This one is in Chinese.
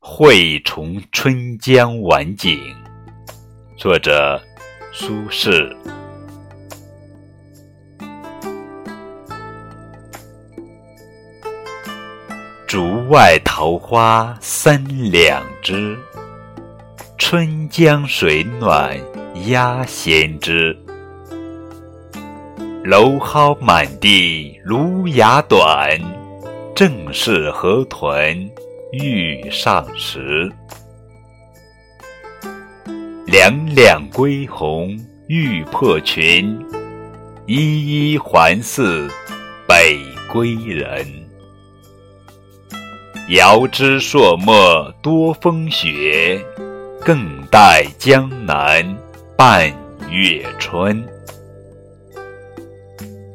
惠崇春江晚景，作者苏轼。竹外桃花三两枝，春江水暖鸭先知。蒌蒿满地芦芽短，正是河豚欲上时。两两归鸿欲破群，一一还似北归人。遥知朔漠多风雪，更待江南半月春。